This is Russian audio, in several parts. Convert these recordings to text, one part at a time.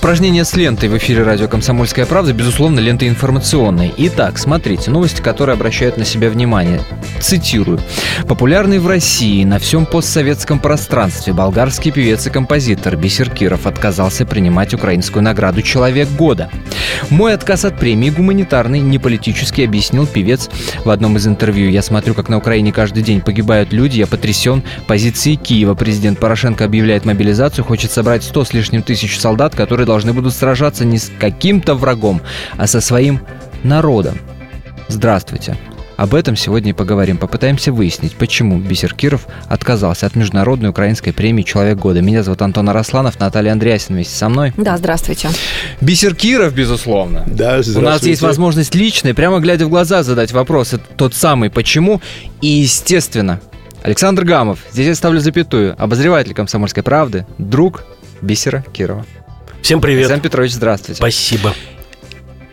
Упражнение с лентой в эфире радио «Комсомольская правда», безусловно, лента информационная. Итак, смотрите, новости, которые обращают на себя внимание. Цитирую. Популярный в России на всем постсоветском пространстве болгарский певец и композитор Бисер Киров отказался принимать украинскую награду «Человек года». Мой отказ от премии гуманитарный, не политически, объяснил певец в одном из интервью. Я смотрю, как на Украине каждый день погибают люди, я потрясен позицией Киева. Президент Порошенко объявляет мобилизацию, хочет собрать 100 с лишним тысяч солдат, которые должны будут сражаться не с каким-то врагом, а со своим народом. Здравствуйте. Об этом сегодня и поговорим. Попытаемся выяснить, почему Бисер Киров отказался от Международной украинской премии «Человек года». Меня зовут Антон Арасланов, Наталья Андреасин вместе со мной. Да, здравствуйте. Бисер Киров, безусловно. Да, У нас есть возможность личной, прямо глядя в глаза, задать вопрос. Это тот самый «почему?» И, естественно, Александр Гамов, здесь я ставлю запятую, обозреватель «Комсомольской правды», друг Бисера Кирова. Всем привет. Александр Петрович, здравствуйте. Спасибо.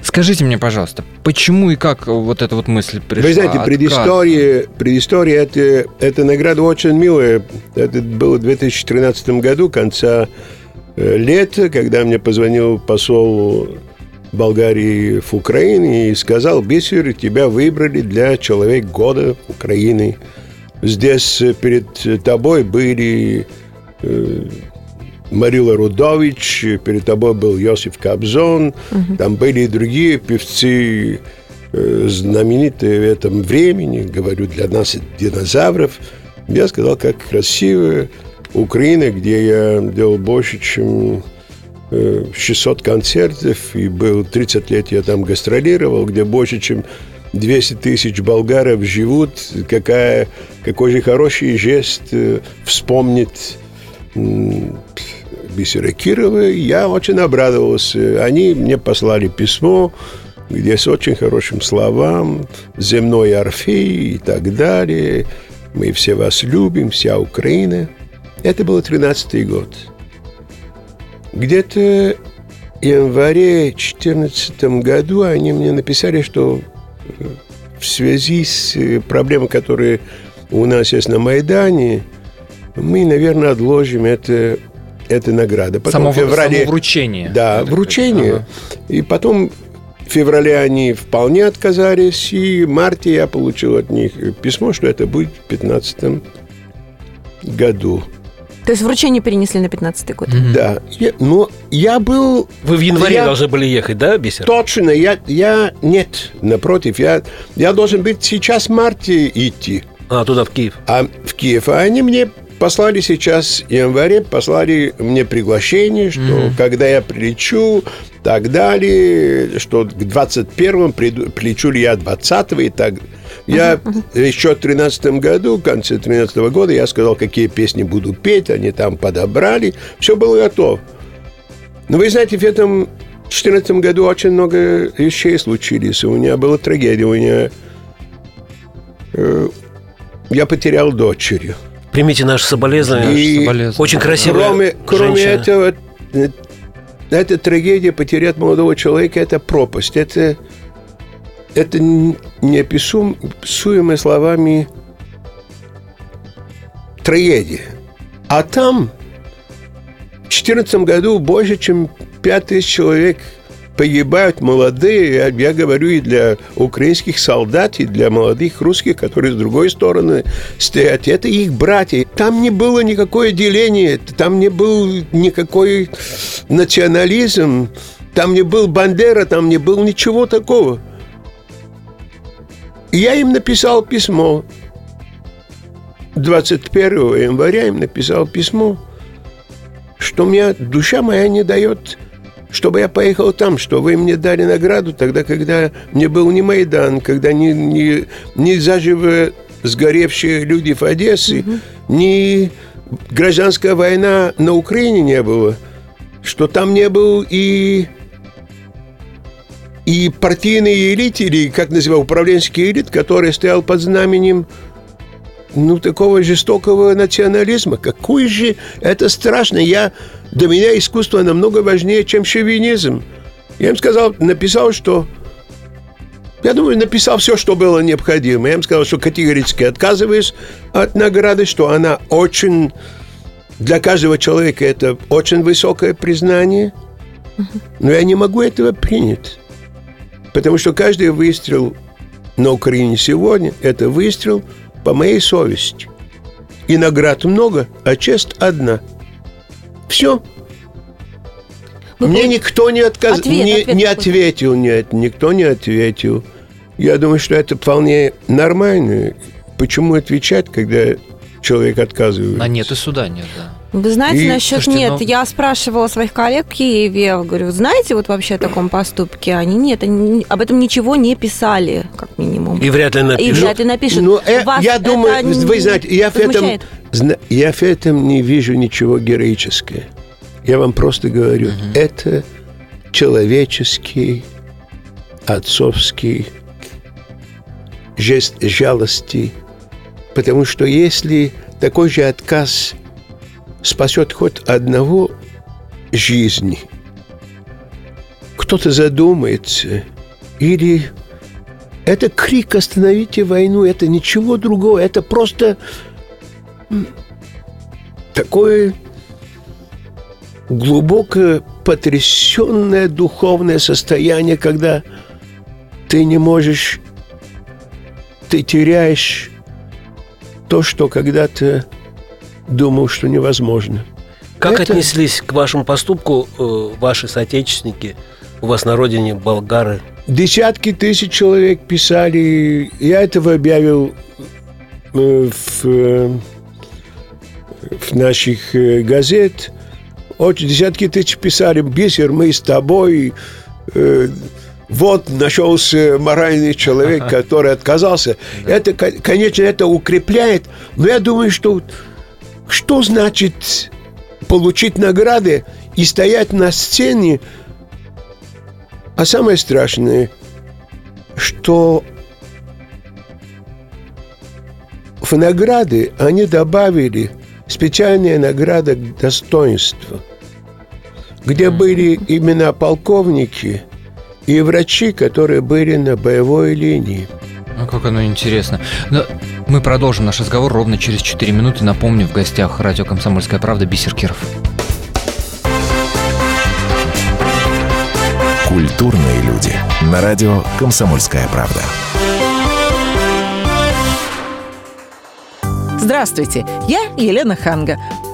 Скажите мне, пожалуйста, почему и как вот эта вот мысль пришла? Вы знаете, предыстория, предыстория это, эта награда очень милая. Это было в 2013 году, конца э, лета, когда мне позвонил посол Болгарии в Украине и сказал, Бисер, тебя выбрали для Человек года Украины. Здесь э, перед тобой были э, Марила Рудович, перед тобой был Йосиф Кобзон, там были и другие певцы, э, знаменитые в этом времени, говорю, для нас динозавров. Я сказал, как красиво Украина, где я делал больше, чем э, 600 концертов, и был 30 лет я там гастролировал, где больше, чем 200 тысяч болгаров живут, какая, какой же хороший жест э, вспомнить Бисера Кирова. Я очень обрадовался. Они мне послали письмо, где с очень хорошим словам, земной Орфей и так далее. Мы все вас любим, вся Украина. Это был 13-й год. Где-то в январе 2014 году они мне написали, что э, в связи с э, проблемой, которые у нас есть на Майдане, мы, наверное, отложим это, это награда. Потом Само, в феврале... само вручение. Да, Это вручение. ага. И потом в феврале они вполне отказались, и в марте я получил от них письмо, что это будет в 2015 году. То есть вручение перенесли на 15 год. Да. Я- но я был... Вы в январе Я- должны были ехать, да, Бисер? Точно, я, я... Нет, напротив, я, я должен быть сейчас в марте идти. А, туда, в Киев. а в Киев. А они мне послали сейчас в январе, послали мне приглашение, что когда я прилечу, так далее, что к 21-му приду, прилечу ли я 20-го и так я еще в 13 году, в конце 13 года, я сказал, какие песни буду петь, они там подобрали, все было готово. Но вы знаете, в этом 14 году очень много вещей случились. У меня была трагедия, у меня... э, я потерял дочерью. Примите наши соболезнования. И соболезнования. Очень красивая Кроме, кроме этого, э, эта трагедия потерять молодого человека – это пропасть. Это, это н- неописуемое словами трагедия. А там в 2014 году больше, чем 5 тысяч человек погибают молодые, я, говорю и для украинских солдат, и для молодых русских, которые с другой стороны стоят. Это их братья. Там не было никакое деление, там не был никакой национализм, там не был Бандера, там не было ничего такого. И я им написал письмо. 21 января им написал письмо, что мне душа моя не дает чтобы я поехал там, что вы мне дали награду тогда, когда мне был не Майдан, когда не, не, не заживо сгоревшие люди в Одессе, ни гражданская война на Украине не было, что там не был и и партийный элит, или, как называл, управленческий элит, который стоял под знаменем ну, такого жестокого национализма. Какой же это страшно. Я, для меня искусство намного важнее, чем шовинизм. Я им сказал, написал, что... Я думаю, написал все, что было необходимо. Я им сказал, что категорически отказываюсь от награды, что она очень... Для каждого человека это очень высокое признание. Но я не могу этого принять. Потому что каждый выстрел на Украине сегодня – это выстрел по моей совести. И наград много, а честь одна. Все. Вы Мне пол- никто не, отказ... Ответ, не, ответ не ответил, нет, никто не ответил. Я думаю, что это вполне нормально. Почему отвечать, когда человек отказывает? А нет, и суда нет, да. Вы знаете, И, насчет слушайте, нет, ну- я спрашивала своих коллег в Киеве, говорю, знаете вот вообще о таком поступке? Они нет, они об этом ничего не писали, как минимум. И вряд ли И напишут. вряд ли напишут. Ну, э, Вас я это думаю, не вы знаете, я в, этом, я в этом не вижу ничего героического. Я вам просто говорю, это человеческий, отцовский жест жалости. Потому что если такой же отказ спасет хоть одного жизни, кто-то задумается, или это крик «Остановите войну», это ничего другого, это просто такое глубокое потрясенное духовное состояние, когда ты не можешь, ты теряешь то, что когда-то думал, что невозможно. Как Это- отнеслись к вашему поступку э, ваши соотечественники у вас на родине, болгары? Десятки тысяч человек писали. Я этого объявил э, в, э, в наших э, газет. Очень десятки тысяч писали. Бисер, мы с тобой. Э, Вот нашелся моральный человек, который отказался. Это, ко- конечно, это укрепляет. Но я думаю, что что значит получить награды и стоять на сцене а самое страшное, что в награды они добавили специальные награды к достоинству, где были имена полковники и врачи, которые были на боевой линии. Ну, как оно интересно. Но мы продолжим наш разговор ровно через 4 минуты. Напомню, в гостях радио «Комсомольская правда» Бисер Киров. Культурные люди. На радио «Комсомольская правда». Здравствуйте, я Елена Ханга.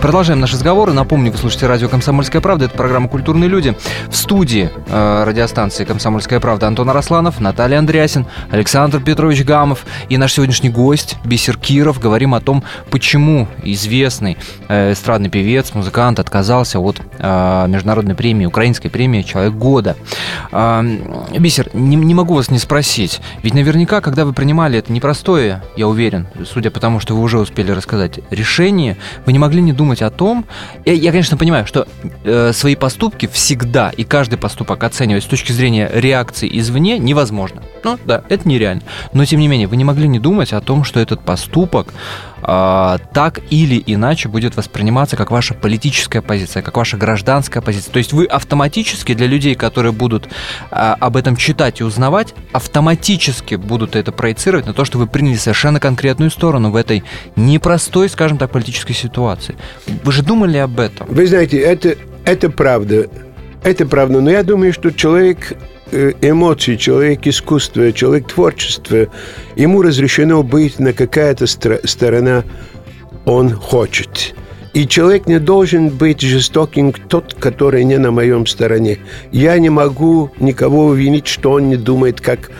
Продолжаем наш разговор. Напомню, вы слушаете радио «Комсомольская правда». Это программа «Культурные люди». В студии э, радиостанции «Комсомольская правда» Антон Арасланов, Наталья Андреасин, Александр Петрович Гамов и наш сегодняшний гость Бисер Киров. Говорим о том, почему известный э, эстрадный певец, музыкант отказался от э, международной премии, украинской премии «Человек года». А, Бисер, не, не могу вас не спросить. Ведь наверняка, когда вы принимали это непростое, я уверен, судя по тому, что вы уже успели рассказать, решение, вы не могли не думать о том... Я, я, конечно, понимаю, что э, свои поступки всегда и каждый поступок оценивать с точки зрения реакции извне невозможно. Ну, да, это нереально. Но, тем не менее, вы не могли не думать о том, что этот поступок а, так или иначе будет восприниматься как ваша политическая позиция, как ваша гражданская позиция. То есть вы автоматически для людей, которые будут а, об этом читать и узнавать, автоматически будут это проецировать на то, что вы приняли совершенно конкретную сторону в этой непростой, скажем так, политической ситуации. Вы же думали об этом? Вы знаете, это, это правда. Это правда. Но я думаю, что человек э, эмоций, человек искусства, человек творчества, ему разрешено быть на какая-то сторона он хочет. И человек не должен быть жестоким, тот, который не на моем стороне. Я не могу никого увинить, что он не думает, как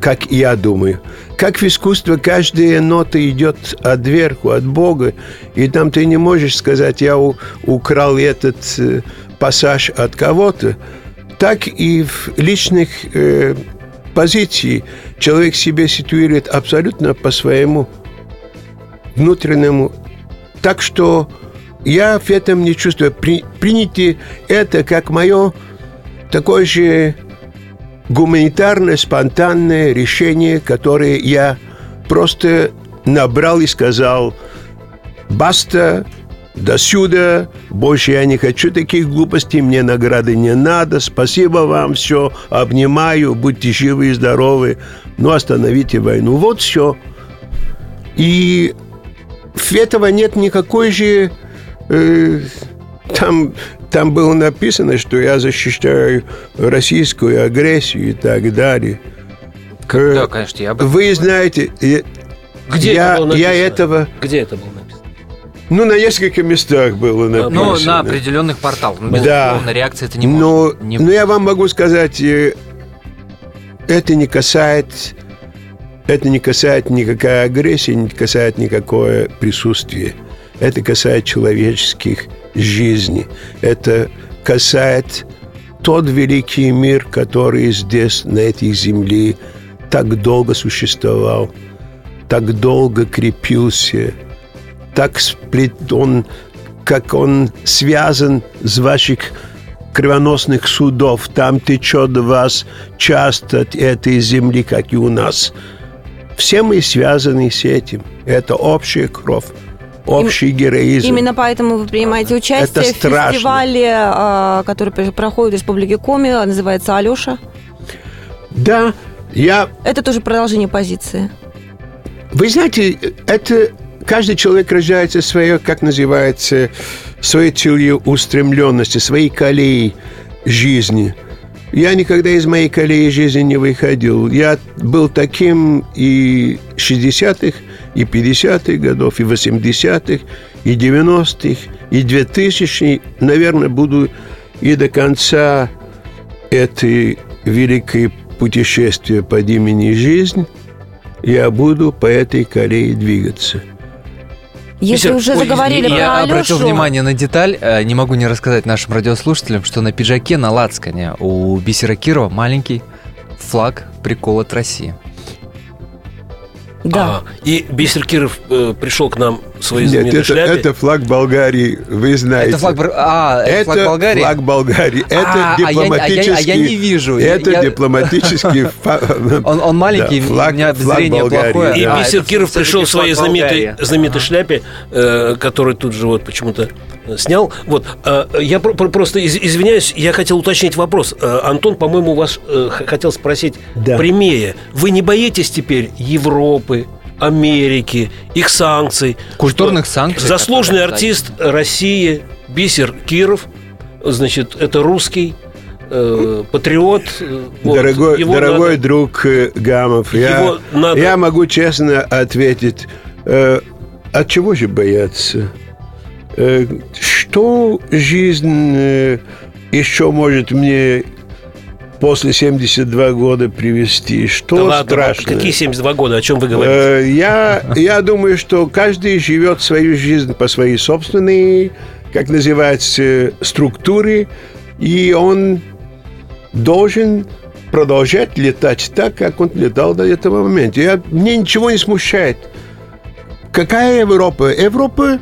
как я думаю. Как в искусстве каждая нота идет от верху, от Бога, и там ты не можешь сказать, я у- украл этот э, пассаж от кого-то, так и в личных э, позиции человек себя ситуирует абсолютно по своему внутреннему. Так что я в этом не чувствую. При, примите это как мое такое же гуманитарное, спонтанное решение, которое я просто набрал и сказал «Баста, до сюда, больше я не хочу таких глупостей, мне награды не надо, спасибо вам, все, обнимаю, будьте живы и здоровы, но остановите войну». Вот все. И этого нет никакой же... э, там, там было написано, что я защищаю российскую агрессию и так далее. Э, Да, конечно, я об этом Вы знаете, э, Где я, это было я этого... Где это было написано? Ну, на нескольких местах было написано. Ну, на определенных порталах. Ну, Да. реакция это не но, может. не- но я вам могу сказать, э, это не касается, это не касается никакая агрессия, не касается никакое присутствие. Это касается человеческих жизней. Это касается тот великий мир, который здесь, на этой земле, так долго существовал, так долго крепился, так сплет он, как он связан с ваших кровоносных судов. Там течет вас часто этой земли, как и у нас. Все мы связаны с этим. Это общая кровь, общий героизм. Именно поэтому вы принимаете участие в страшно. фестивале, а, который пр- проходит в Республике Коми, называется «Алеша». Да, я Это тоже продолжение позиции. Вы знаете, это каждый человек рождается своей, как называется, своей целью устремленности, своей колеей жизни. Я никогда из моей колеи жизни не выходил. Я был таким и 60-х, и 50-х годов, и 80-х, и 90-х, и 2000-х. Наверное, буду и до конца этой великой путешествия под имени «Жизнь» я буду по этой колее двигаться. Если Мистер, уже ой, заговорили извини, про Я обратил Алешу, внимание на деталь, э, не могу не рассказать нашим радиослушателям, что на пиджаке, на лацкане у Бисера Кирова маленький флаг прикол от России. Да. А, и Бисер Киров э, пришел к нам в своей Нет, знаменитой это, шляпе. это флаг Болгарии, вы знаете. Это флаг, а, это флаг Болгарии? флаг Болгарии. Это А, а я- а я- дипломатический... а я не вижу. Это Я- дипломатический... Он, он маленький, Да, у флаг- меня флаг зрение Болгарии, плохое. И да. А, Бисер Киров пришел в своей знаменитой, знаменитой шляпе, э, которую тут же вот почему-то снял. Вот, э, я про- про- просто из- извиняюсь, я хотел уточнить вопрос. Э, Антон, по-моему, вас э, хотел спросить Да. прямее. Вы не боитесь теперь Европы, Америки, их санкций? Культурных Что санкций, Заслуженный артист России Бисер Киров, значит, это русский э, патриот. э, вот. Дорогой, Его дорогой надо- друг э, Гамов, я, надо- я могу честно ответить, э, от чего же бояться? Э, что жизнь э, еще может мне после 72 года привести? Что Да ладно, страшно? какие 72 года, о чем вы говорите? Э, Я, я думаю, что каждый живет свою жизнь по своей собственной, как называется, структуре, и он должен продолжать летать так, как он летал до этого момента. Я, мне ничего не смущает. Какая Европа? Европа,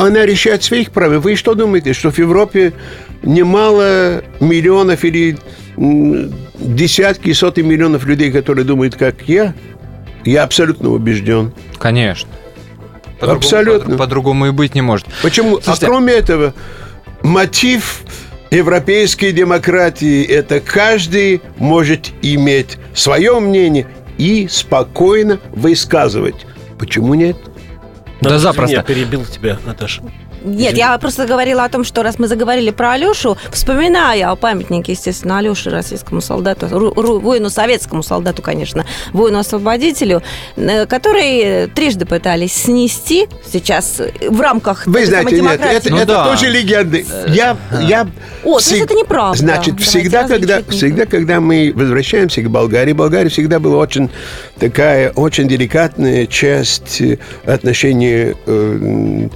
она решает своих правил. Вы что думаете, что в Европе немало миллионов или десятки, сотни миллионов людей, которые думают, как я? Я абсолютно убежден. Конечно. По-другому- Абсолютно. по- По-другому и быть не может. Почему? Слушайте, а кроме этого, мотив европейской демократии – это каждый может иметь свое мнение и спокойно высказывать. Почему нет? Да Наташа, запросто. Я перебил тебя, Наташа. Нет, я просто говорила о том, что раз мы заговорили про Алешу, вспоминая о памятнике, естественно, Алёше, российскому солдату, воину советскому солдату, конечно, воину-освободителю, э, который трижды пытались снести сейчас в рамках Вы знаете, нет, это, Ну это да. тоже легенды. Я, я О, то есть это неправда. Значит, Давайте всегда когда, всегда, когда мы возвращаемся к Болгарии, Болгария всегда была очень такая, очень деликатная часть э, отношений э,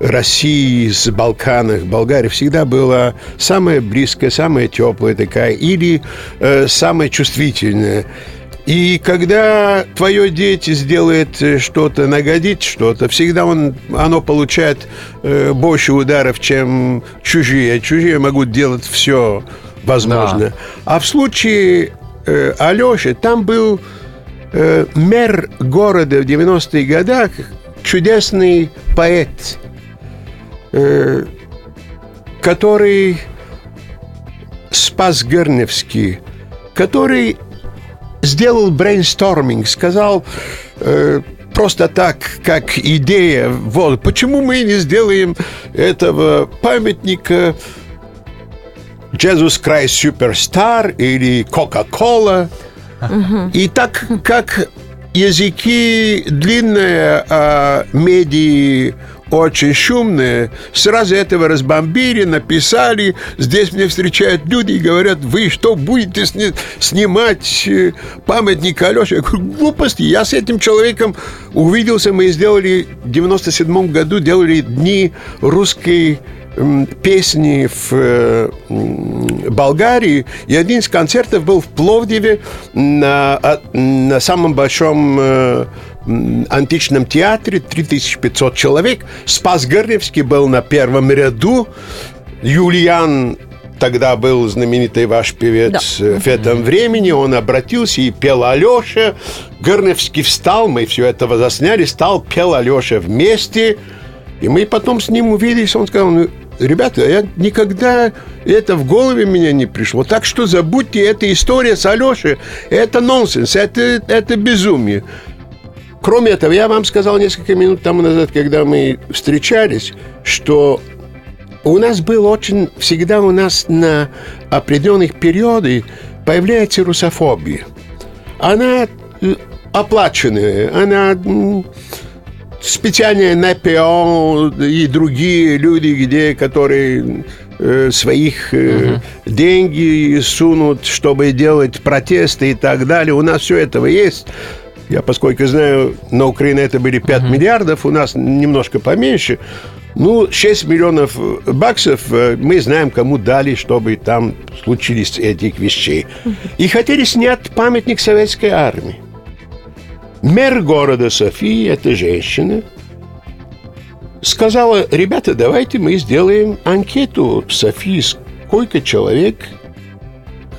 России с Балканах. Болгария всегда была самая близкая, самая теплая такая, или э, самая чувствительная. И когда твое дети сделает э, что-то, нагодит что-то, всегда он, оно получает э, больше ударов, чем чужие. Чужие могут делать все возможно. А в случае э, Алеши, там был э, мэр города в 90-х годах, чудесный поэт, э, который Спас Герневский, который сделал брейнсторминг, сказал э, просто так, как идея, вот, почему мы не сделаем этого памятника Jesus Christ Superstar или Coca-Cola. И так как языки длинные, а медии очень шумные, сразу этого разбомбили, написали. Здесь мне встречают люди и говорят, вы что, будете сни- снимать э, памятник Алёше? Я говорю, глупости. Я с этим человеком увиделся, мы сделали в 97 году, делали дни русской песни в э, Болгарии, и один из концертов был в Пловдиве на, а- на самом большом э, античном театре, 3500 человек. Спас Герневский был на первом ряду, Юлиан тогда был знаменитый ваш певец э, в этом времени, он обратился и пел Алеша. Герневский встал, мы все это засняли, стал, пел Алеша вместе. И мы потом с ним увиделись, он сказал, ну, ребята, я никогда это в голове меня не пришло. Так что забудьте, эта история с Алешей, это нонсенс, это, это безумие. Кроме этого, я вам сказал несколько минут тому назад, когда мы встречались, что у нас был очень, всегда у нас на определенных периоды появляется русофобия. Она э, оплаченная, она специальные НПО и другие люди, где, которые э, своих э, деньги сунут, чтобы делать протесты и так далее. У нас все этого есть. Я, поскольку знаю, на Украине это были 5 миллиардов, у нас немножко поменьше. Ну, 6 миллионов баксов э, мы знаем, кому дали, чтобы там случились этих вещей. И хотели снять памятник советской армии. Мэр города Софии, эта женщина, сказала, ребята, давайте мы сделаем анкету в Софии, сколько человек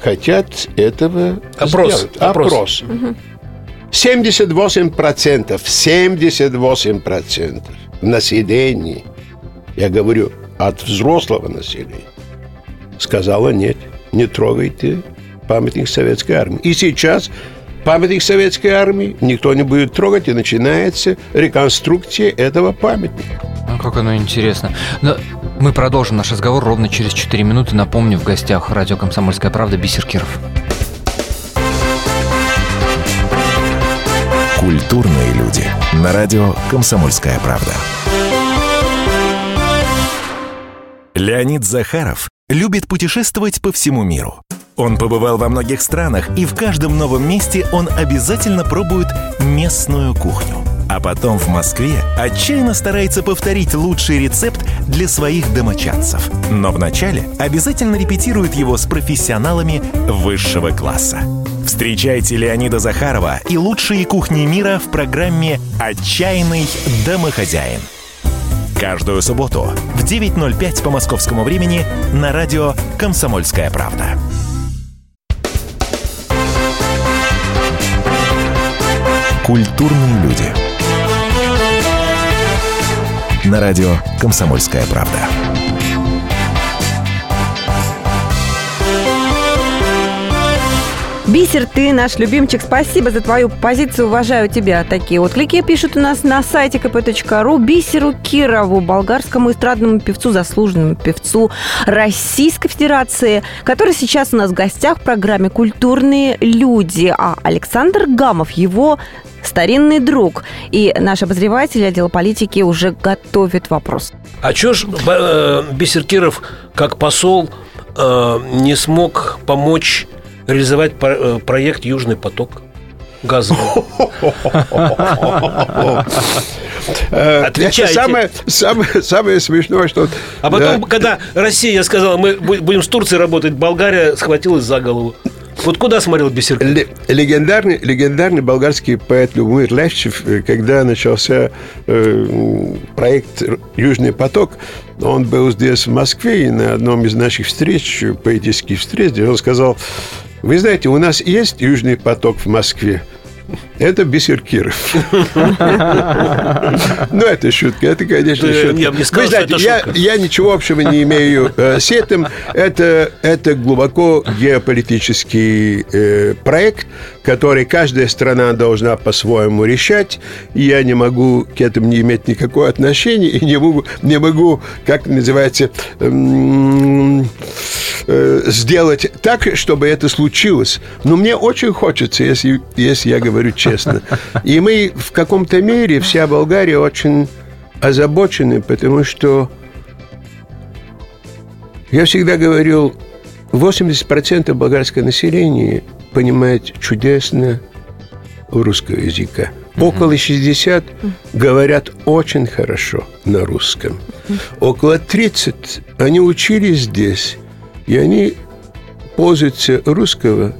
хотят этого Опрос, сделать. опрос. 78%, 78% населения, я говорю, от взрослого населения, сказала нет, не трогайте памятник советской армии. И сейчас памятник советской армии никто не будет трогать, и начинается реконструкция этого памятника. Ну, как оно интересно. Но мы продолжим наш разговор ровно через 4 минуты. Напомню, в гостях радио «Комсомольская правда» Бисер Киров. Культурные люди. На радио «Комсомольская правда». Леонид Захаров любит путешествовать по всему миру. Он побывал во многих странах, и в каждом новом месте он обязательно пробует местную кухню. А потом в Москве отчаянно старается повторить лучший рецепт для своих домочадцев. Но вначале обязательно репетирует его с профессионалами высшего класса. Встречайте Леонида Захарова и лучшие кухни мира в программе «Отчаянный домохозяин». Каждую субботу в 9.05 по московскому времени на радио «Комсомольская правда». Культурные люди. На радио «Комсомольская правда». Бисер, ты наш любимчик. Спасибо за твою позицию. Уважаю тебя. Такие отклики пишут у нас на сайте kp.ru. Бисеру Кирову, болгарскому эстрадному певцу, заслуженному певцу Российской Федерации, который сейчас у нас в гостях в программе «Культурные люди». А Александр Гамов, его старинный друг. И наш обозреватель отдела политики уже готовит вопрос. А чё ж э, Бисер Киров, как посол, э, не смог помочь реализовать э, проект «Южный поток» газовый? Э, Отвечайте. Самое, самое, самое смешное, что... А потом, когда Россия сказала, мы бу- будем с Турцией работать, Болгария схватилась за голову. Вот куда смотрел Бисер Легендарный, легендарный болгарский поэт Любомир Левчев, э, когда начался э, проект «Южный поток», он был здесь, в Москве, и на одном из наших встреч, поэтических встреч, он сказал, вы знаете, у нас есть «Южный поток» в Москве, это Бисер Киров. Ну, это шутка, это, конечно, шутка. Вы знаете, я, ничего общего не имею э, с этим. Это, это глубоко геополитический э, проект, который каждая страна должна по-своему решать. И я не могу к этому не иметь никакого отношения и не могу, не могу как называется, эм, э, сделать так, чтобы это случилось. Но мне очень хочется, если, если я говорю честно. И мы в каком-то мере, вся Болгария очень озабочены, потому что я всегда говорил, 80% болгарского населения понимает чудесно русского языка. Около 60 говорят очень хорошо на русском. Около 30 они учились здесь, и они пользуются русского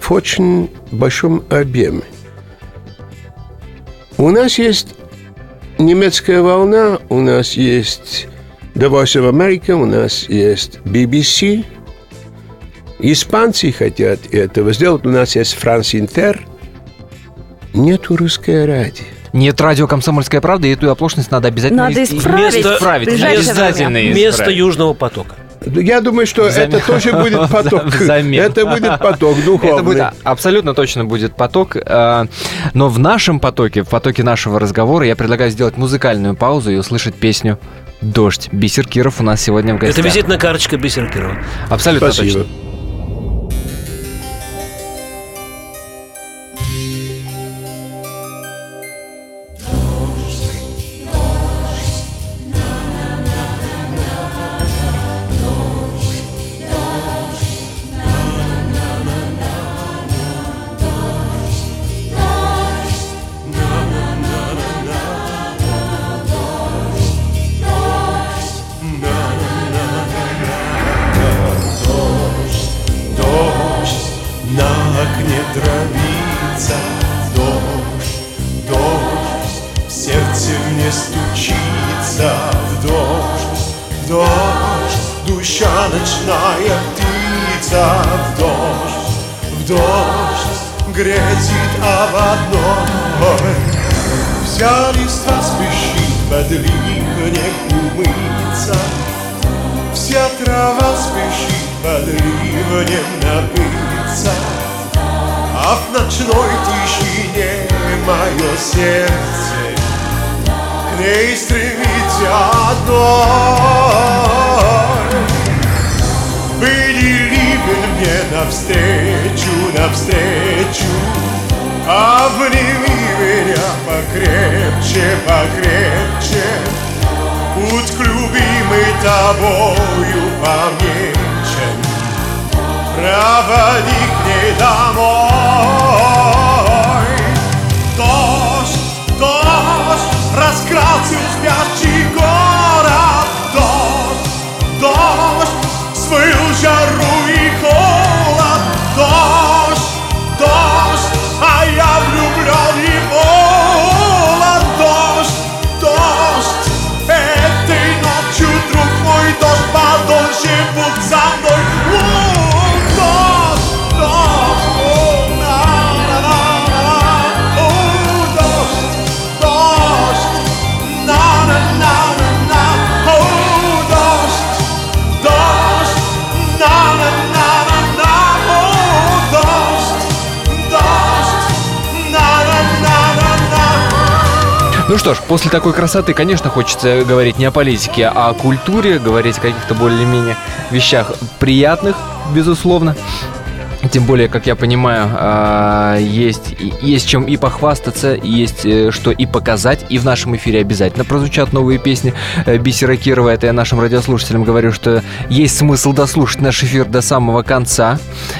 в очень большом объеме. У нас есть немецкая волна, у нас есть The Voice of America, у нас есть BBC. Испанцы хотят этого сделать. У нас есть Франс Интер. Нету русское радио. Нет радио «Комсомольская правда», и эту оплошность надо обязательно Надо исправить. Вместо- исправить. Обязательно время. Место исправить. Южного потока. Я думаю, что Взамен. это тоже будет поток. Взамен. Это будет поток духовный. Это будет, а, абсолютно точно будет поток. э, Но в нашем потоке, в потоке нашего разговора, я предлагаю сделать музыкальную паузу и услышать песню «Дождь». Бисер Киров у нас сегодня в гостях. Это визитная карточка Бисера Кирова. Абсолютно Спасибо. точно. Ливнем умыться, Вся трава спешит под ливнем напыться, А в ночной тишине мое сердце К ней стремится одной. Были ливень мне навстречу, навстречу, Обними меня покрепче, покрепче, Путь к любимой тобою помечен, Проводи к ней домой. Что ж, после такой красоты, конечно, хочется говорить не о политике, а о культуре, говорить о каких-то более-менее вещах приятных, безусловно. Тем более, как я понимаю, а, есть, есть чем и похвастаться, есть э, что и показать. И в нашем эфире обязательно прозвучат новые песни э, Бисера Кирова. Это я нашим радиослушателям говорю, что есть смысл дослушать наш эфир до самого конца.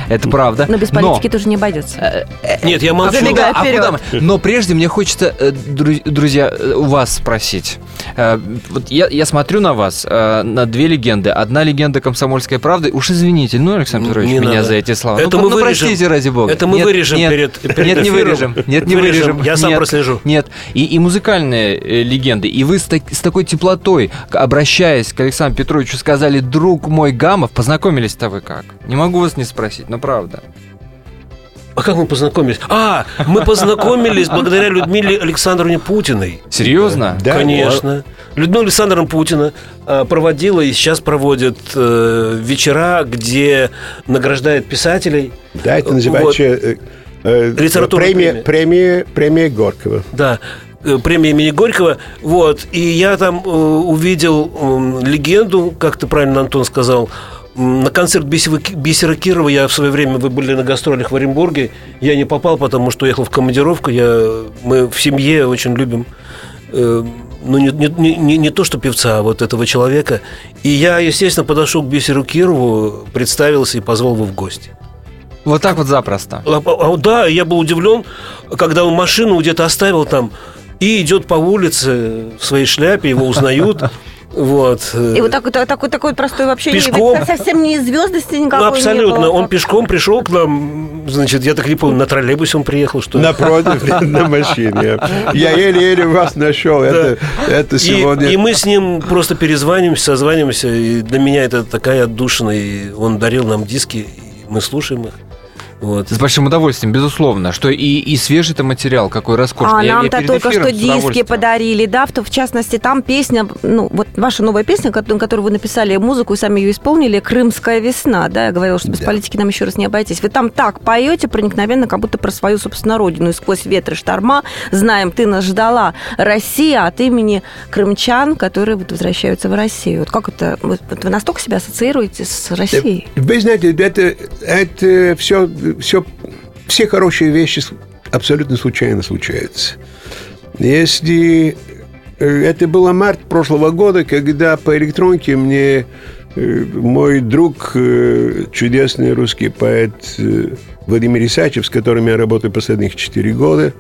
Это правда. Но без политики Но... тоже не обойдется. Э, Нет, я молчу. А куда, куда Но прежде мне хочется, друзья, у вас спросить. Вот я, я смотрю на вас, на две легенды. Одна легенда комсомольской правды. Уж извините, ну, Александр Петрович, не меня надо. за эти слова. Это мы ну, вырежем. простите, ради бога. Это мы нет, вырежем нет, перед, перед Нет, не эфиром. вырежем. Нет, не вырежем. вырежем. Я сам нет, прослежу. Нет. И, и музыкальные э, легенды. И вы с, так, с такой теплотой, обращаясь к Александру Петровичу, сказали, друг мой Гамов, познакомились-то вы как? Не могу вас не спросить, но правда. А как мы познакомились? А, мы познакомились благодаря Людмиле Александровне Путиной. Серьезно? Да, Конечно. Людмила Александровна Путина э, проводила и сейчас проводит э, вечера, где награждает писателей. Да, это называется вот. э, э, Литературная премия, премия, премия Горького. Да, э, премия имени Горького. Вот. И я там э, увидел э, легенду, как ты правильно, Антон сказал, на концерт Бисера Кирова я в свое время, вы были на гастролях в Оренбурге, я не попал, потому что уехал в командировку. Я, мы в семье очень любим э, ну, не, не, не, не то, что певца, а вот этого человека. И я, естественно, подошел к Бисеру Кирову, представился и позвал его в гости. Вот так вот запросто. А, а, да, я был удивлен, когда он машину где-то оставил там и идет по улице в своей шляпе, его узнают. Вот. И вот такой, такой, такой простой вообще пешком. совсем не из звездности никакой ну, Абсолютно. Не было. Он пешком пришел к нам, значит, я так не помню, на троллейбусе он приехал, что Напротив, на машине. Я еле-еле вас нашел. Это, это сегодня... И, и мы с ним просто перезванимся, созванимся, и для меня это такая отдушина, и он дарил нам диски, и мы слушаем их. Вот. С большим удовольствием, безусловно. Что и, и свежий-то материал, какой роскошный. А нам-то только что диски подарили, да, в, в частности, там песня, ну, вот ваша новая песня, которую вы написали музыку и сами ее исполнили, «Крымская весна», да, я говорила, что без да. политики нам еще раз не обойтись. Вы там так поете проникновенно, как будто про свою, собственно, родину, и сквозь ветры шторма, знаем, ты нас ждала, Россия от имени крымчан, которые вот возвращаются в Россию. Вот как это, вот, вы настолько себя ассоциируете с Россией? Вы знаете, это, это все все, все хорошие вещи абсолютно случайно случаются. Если э, это было март прошлого года, когда по электронке мне э, мой друг, э, чудесный русский поэт Владимир Исачев, с которым я работаю последних четыре года,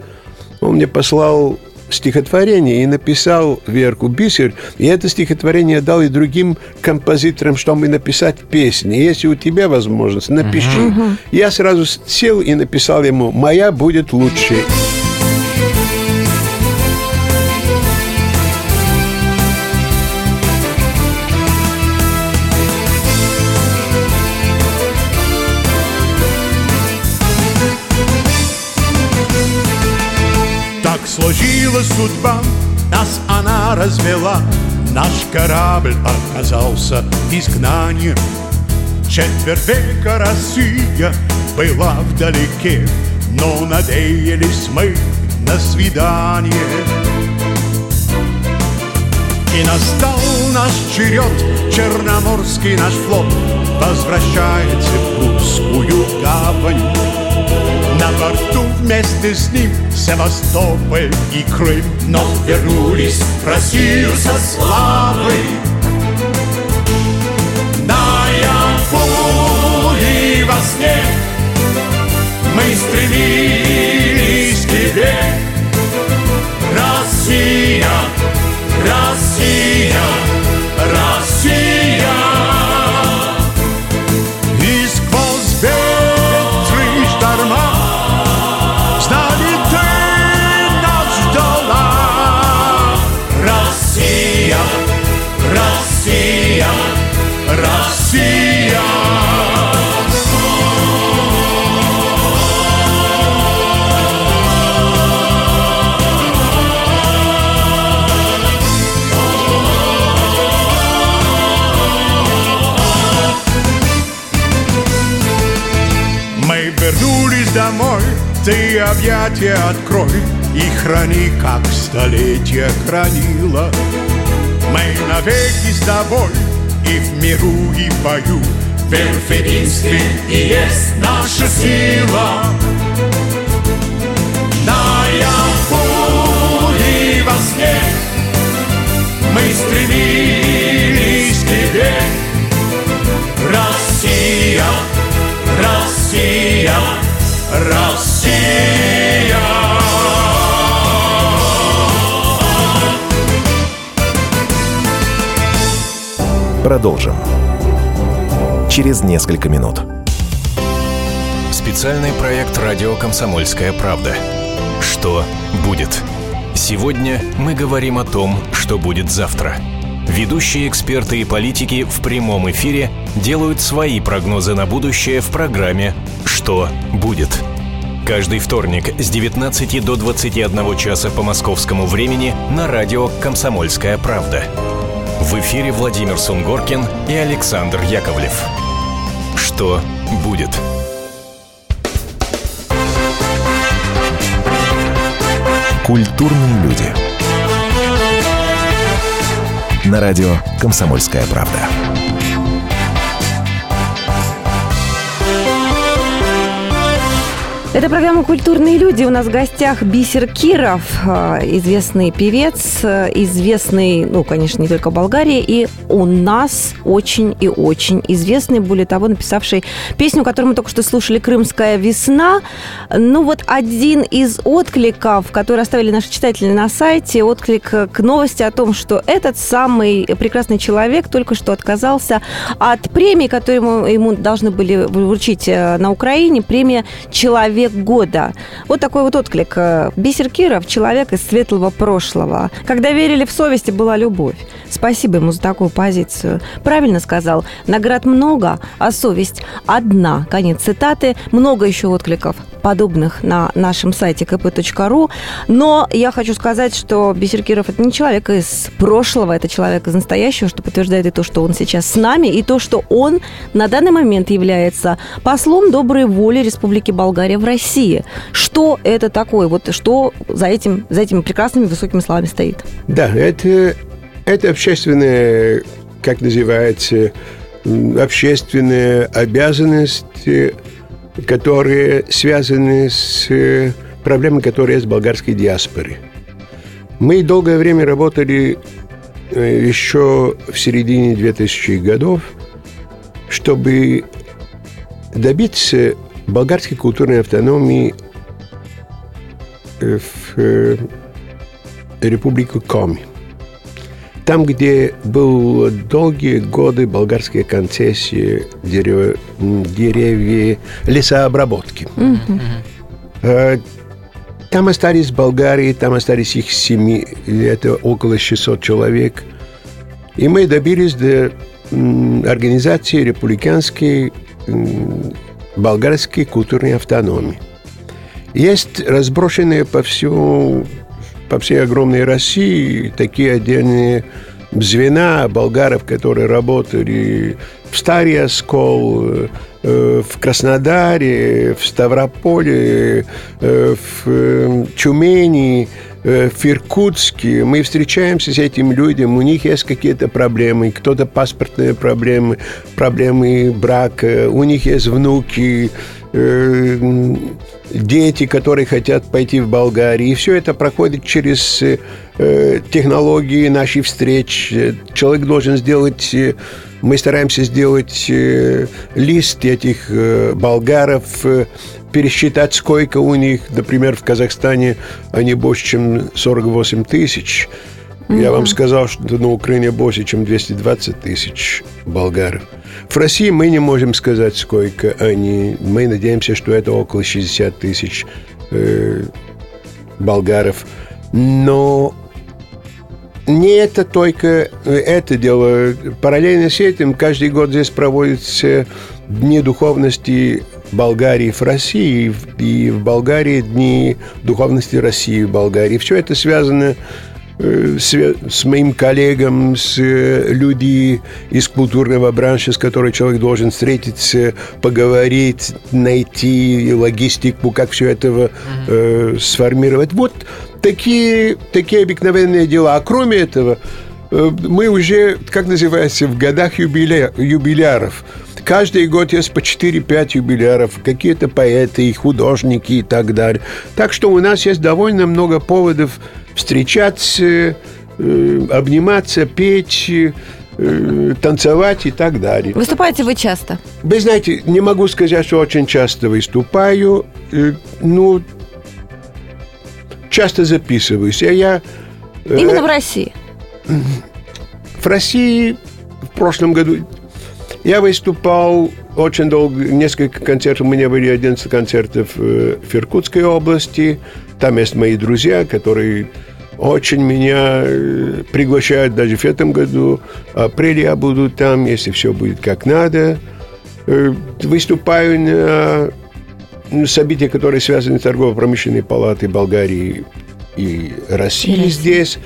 он мне послал стихотворение и написал Верку Бисер, и это стихотворение дал и другим композиторам, чтобы написать песни. Если у тебя возможность, напиши. Uh-huh. Я сразу сел и написал ему «Моя будет лучше». Судьба, нас она развела. Наш корабль оказался изгнанием. Четверть века Россия была вдалеке, но надеялись мы на свидание. И настал наш черед, Черноморский наш флот Возвращается в русскую гавань на борту вместе с ним Севастополь и Крым. Но вернулись в Россию со славой. Наяву и во сне Мы стремились к тебе. Россия, Россия ты объятия открой и храни, как столетия хранила. Мы навеки с тобой и в миру, и в бою. В и есть наша сила. Наяву и во сне мы стремились к тебе. Россия, Россия, Россия. Продолжим. Через несколько минут. Специальный проект «Радио Комсомольская правда». Что будет? Сегодня мы говорим о том, что будет завтра. Ведущие эксперты и политики в прямом эфире делают свои прогнозы на будущее в программе «Что будет?». Каждый вторник с 19 до 21 часа по московскому времени на радио «Комсомольская правда». В эфире Владимир Сунгоркин и Александр Яковлев. Что будет? Культурные люди. На радио «Комсомольская правда». Это программа «Культурные люди». У нас в гостях Бисер Киров, э, известный певец, э, известный, ну, конечно, не только в Болгарии, и у нас очень и очень известный, более того, написавший песню, которую мы только что слушали, «Крымская весна». Ну, вот один из откликов, который оставили наши читатели на сайте, отклик к новости о том, что этот самый прекрасный человек только что отказался от премии, которую ему, ему должны были вручить э, на Украине, премия «Человек года». Вот такой вот отклик. Бисер Киров – человек из светлого прошлого. Когда верили в совести, была любовь. Спасибо ему за такую позицию. Правильно сказал. Наград много, а совесть одна. Конец цитаты. Много еще откликов подобных на нашем сайте kp.ru. Но я хочу сказать, что Бисер Киров – это не человек из прошлого, это человек из настоящего, что подтверждает и то, что он сейчас с нами, и то, что он на данный момент является послом доброй воли Республики Болгария в России. Что это такое? Вот что за, этим, за этими прекрасными высокими словами стоит? Да, это, это общественная, как называется, общественная обязанность, э, которые связаны с э, проблемой, которые есть в болгарской диаспоре. Мы долгое время работали э, еще в середине 2000-х годов, чтобы добиться болгарской культурной автономии э, в республику Коми. Там, где был долгие годы болгарская концессия дерево, м, деревья, лесообработки. Э, Там остались Болгарии, там остались их семьи, это около 600 человек. И мы добились до организации республиканской болгарской культурной автономии. Есть разброшенные по всему, по всей огромной России. Такие отдельные звена болгаров, которые работали в Старый Оскол, э, в Краснодаре, в Ставрополе, э, в э, Тюмени, э, в Иркутске. Мы встречаемся с этими людьми, у них есть какие-то проблемы, кто-то паспортные проблемы, проблемы брака, у них есть внуки, э, дети, которые хотят пойти в Болгарию. И все это проходит через э, технологии наших встреч. Э, Человек должен сделать... э, Мы стараемся сделать э, лист этих э, болгаров, э, пересчитать, сколько у них, например, в Казахстане они больше, чем 48 тысяч. Я вам сказал, что на Украине больше, чем 220 тысяч болгаров. В России мы не можем сказать, сколько они. Мы надеемся, что это около 60 тысяч э, болгаров. Но не это только э, это дело. Параллельно с этим каждый год здесь проводятся Дни духовности Болгарии в России и в- Болгарии Дни духовности России в Болгарии. Все это связано э, с моим коллегом, с э, людьми из культурного бранша, с которой человек должен встретиться, поговорить, найти логистику, как все это э, сформировать. Вот такие, такие обыкновенные дела. А кроме этого, э, мы уже, как называется, в годах юбиля, юбиляров. Каждый год есть по 4-5 юбиляров, какие-то поэты, художники и так далее. Так что у нас есть довольно много поводов встречаться, э, обниматься, петь, э, танцевать и так далее. Выступаете вы часто? Вы знаете, не могу сказать, что очень часто выступаю. Э, ну, часто записываюсь. А я... Именно в России. В России в прошлом году я выступал очень долго, несколько концертов, у меня были 11 концертов э, в Иркутской области. Там есть мои друзья, которые очень меня э, приглашают даже в этом году. В апреле я буду там, если все будет как надо. Э, Выступаю на ну, события, которые связаны с торгово-промышленной палатой Болгарии и России И здесь.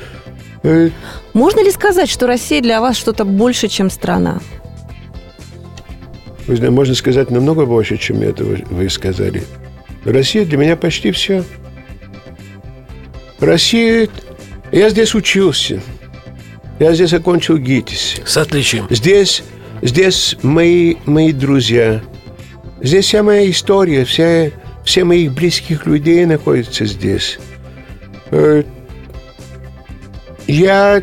Можно ли сказать, что Россия для вас что-то больше, чем страна? Можно сказать намного больше, чем это вы, вы сказали. Россия для меня почти все. Россия... Я здесь учился. Я здесь окончил ГИТИС. С отличием. Здесь, здесь мои, мои друзья. Здесь вся моя история, вся, все моих близких людей находятся здесь. Э, Я...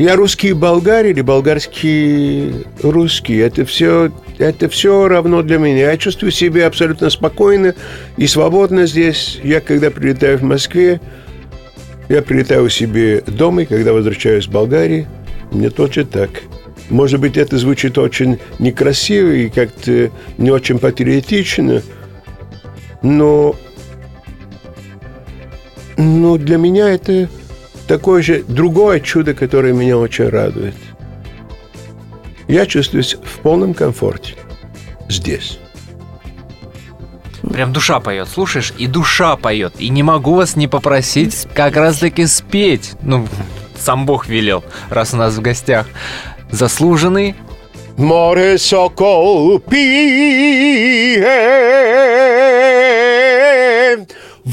Я русский болгар или болгарский русский. Это все, это все равно для меня. Я чувствую себя абсолютно спокойно и свободно здесь. Я, когда прилетаю в Москве, я прилетаю себе дома, и когда возвращаюсь в Болгарии, мне точно так. Может быть, это звучит очень некрасиво и как-то не очень патриотично, но, но для меня это такое же другое чудо, которое меня очень радует. Я чувствуюсь в полном комфорте здесь. Прям душа поет, слушаешь, и душа поет. И не могу вас не попросить как раз-таки спеть. Ну, сам Бог велел, раз у нас в гостях. Заслуженный Море сокол пие,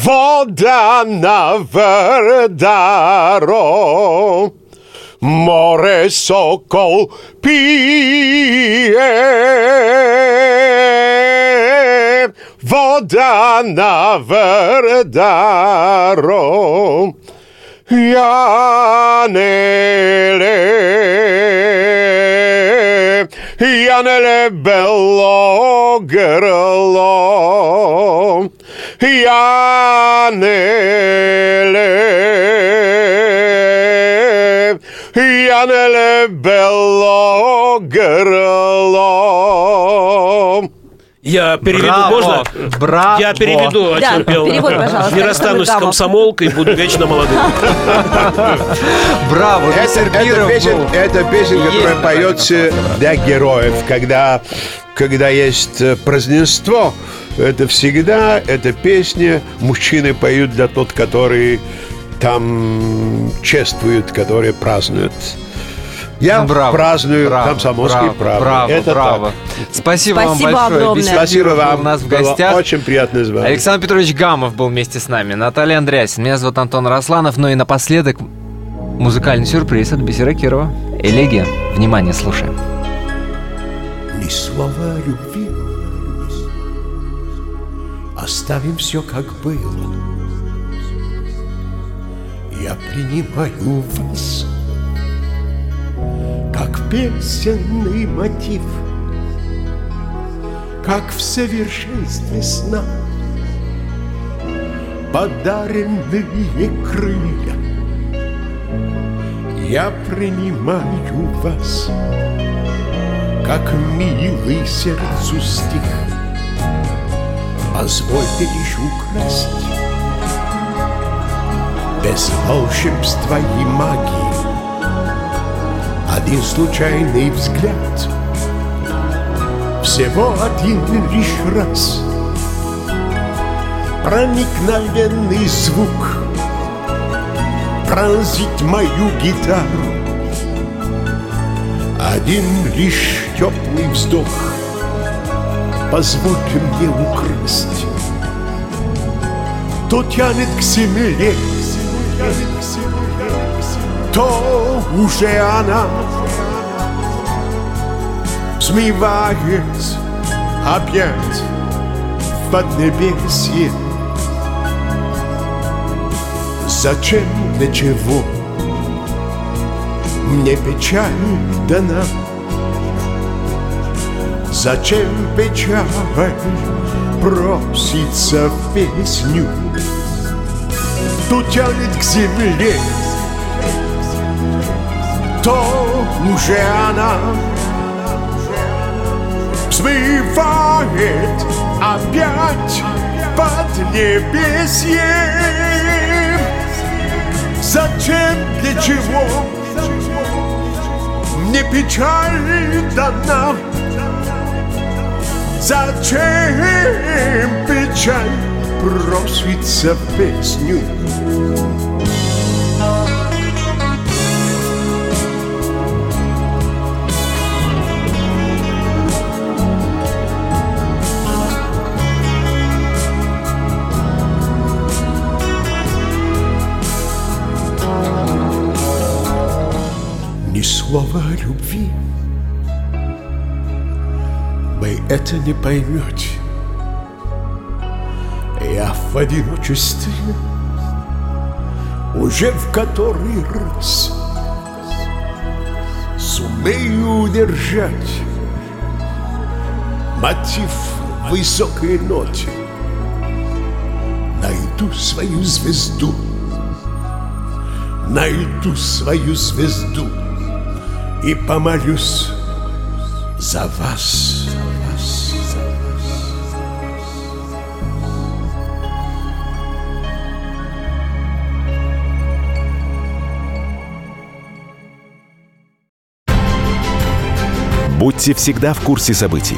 вода на Вардаро. Море сокол пие, вода на Вардаро. Янеле, Janele bello grlo. Janele. Janele bello grlo. Я переведу, Браво! можно? Браво! Я переведу, о Да, чем пел. перевод, пожалуйста. Не расстанусь с комсомолкой, буду вечно молодым. Браво! Это, это песен, это песен, которая поется радио для героев, когда, когда есть э, празднество. Это всегда, эта песня мужчины поют для тот, который там чествуют, которые празднуют. Я Ну, браво, праздную браво, комсомольские браво, правды. Браво, Это браво. так. Спасибо, вам Спасибо большое. огромное. Спасибо вам. у нас в Было гостях. очень приятно с вами. Александр Петрович Гамов был вместе с нами, Наталья Андреасин, меня зовут Антон Росланов, ну и напоследок музыкальный сюрприз от Бисера Кирова. Элегия. Внимание, слушаем. Ни слова любви Оставим все, как было Я принимаю вас Как песенный мотив Как в совершенстве сна Подаренные крылья Я принимаю вас как милый сердцу стих. Позвольте лишь украсть без волшебства и магии один случайный взгляд. Всего один лишь раз проникновенный звук. Пронзить мою гитару. Один лишь теплый вздох. Позвольте мне украсть. То тянет к земле, то уже она смывает опять в поднебесье. Зачем, для чего мне печаль дана? Зачем печаль просится в песню? То тянет к земле, то уже она смывает опять под небесье. Зачем, для чего мне печаль дана? Зачем печаль просится в песню? Слова любви. Вы это не поймете. Я в одиночестве Уже в который раз Сумею удержать Мотив высокой ноте. Найду свою звезду Найду свою звезду и помолюсь за вас. Будьте всегда в курсе событий.